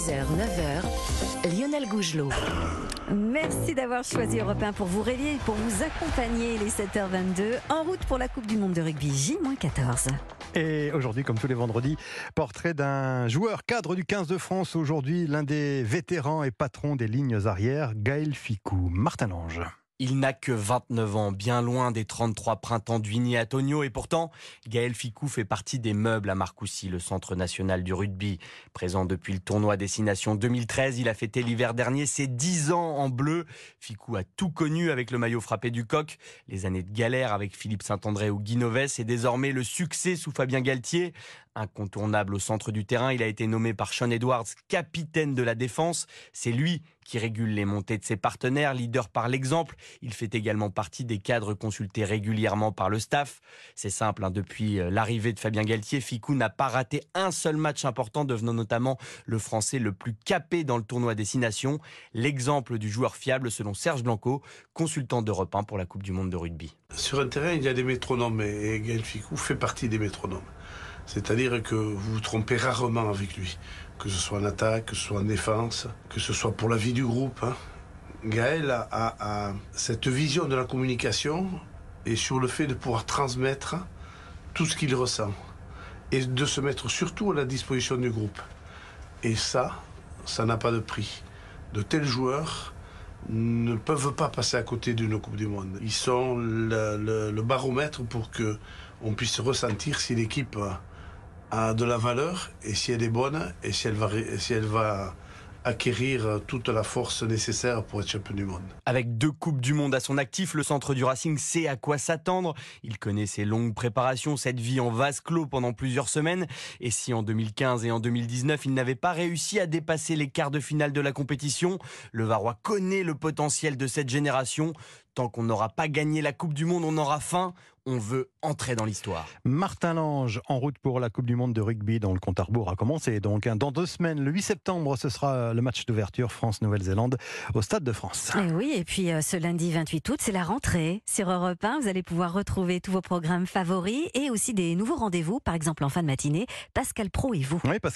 6h, 9h, Lionel Gougelot. Merci d'avoir choisi Europe 1 pour vous réveiller, pour vous accompagner les 7h22 en route pour la Coupe du Monde de rugby J-14. Et aujourd'hui, comme tous les vendredis, portrait d'un joueur cadre du 15 de France. Aujourd'hui, l'un des vétérans et patrons des lignes arrières, Gaël Ficou. Martin Lange. Il n'a que 29 ans, bien loin des 33 printemps d'Uigny à Tonio, et pourtant, Gaël Ficou fait partie des meubles à Marcoussis, le centre national du rugby. Présent depuis le tournoi Destination 2013, il a fêté l'hiver dernier ses 10 ans en bleu. Ficou a tout connu avec le maillot frappé du coq, les années de galère avec Philippe Saint-André ou Guinoves, et désormais le succès sous Fabien Galtier. Incontournable au centre du terrain, il a été nommé par Sean Edwards capitaine de la défense. C'est lui qui régule les montées de ses partenaires, leader par l'exemple. Il fait également partie des cadres consultés régulièrement par le staff. C'est simple, hein, depuis euh, l'arrivée de Fabien Galtier, Ficou n'a pas raté un seul match important, devenant notamment le Français le plus capé dans le tournoi Destination. L'exemple du joueur fiable selon Serge Blanco, consultant d'Europe 1 pour la Coupe du Monde de rugby. Sur un terrain, il y a des métronomes et Gaël Ficou fait partie des métronomes. C'est-à-dire que vous vous trompez rarement avec lui, que ce soit en attaque, que ce soit en défense, que ce soit pour la vie du groupe. Hein. Gaël a, cette vision de la communication et sur le fait de pouvoir transmettre tout ce qu'il ressent et de se mettre surtout à la disposition du groupe. Et ça, ça n'a pas de prix. De tels joueurs ne peuvent pas passer à côté d'une Coupe du Monde. Ils sont le, le baromètre pour que on puisse ressentir si l'équipe de la valeur et si elle est bonne et si elle va, si elle va acquérir toute la force nécessaire pour être champion du monde. Avec deux Coupes du Monde à son actif, le centre du Racing sait à quoi s'attendre. Il connaît ses longues préparations, cette vie en vase clos pendant plusieurs semaines. Et si en 2015 et en 2019, il n'avait pas réussi à dépasser les quarts de finale de la compétition, le Varois connaît le potentiel de cette génération. Tant qu'on n'aura pas gagné la Coupe du Monde, on aura faim. On veut entrer dans l'histoire. Martin Lange, en route pour la Coupe du Monde de rugby dans le compte à rebours a commencé. Donc, hein, dans deux semaines, le 8 septembre, ce sera le match d'ouverture France-Nouvelle-Zélande au Stade de France. Et oui, et puis euh, ce lundi 28 août, c'est la rentrée. Sur Europe 1, vous allez pouvoir retrouver tous vos programmes favoris et aussi des nouveaux rendez-vous. Par exemple, en fin de matinée, Pascal Pro et vous. Oui, parce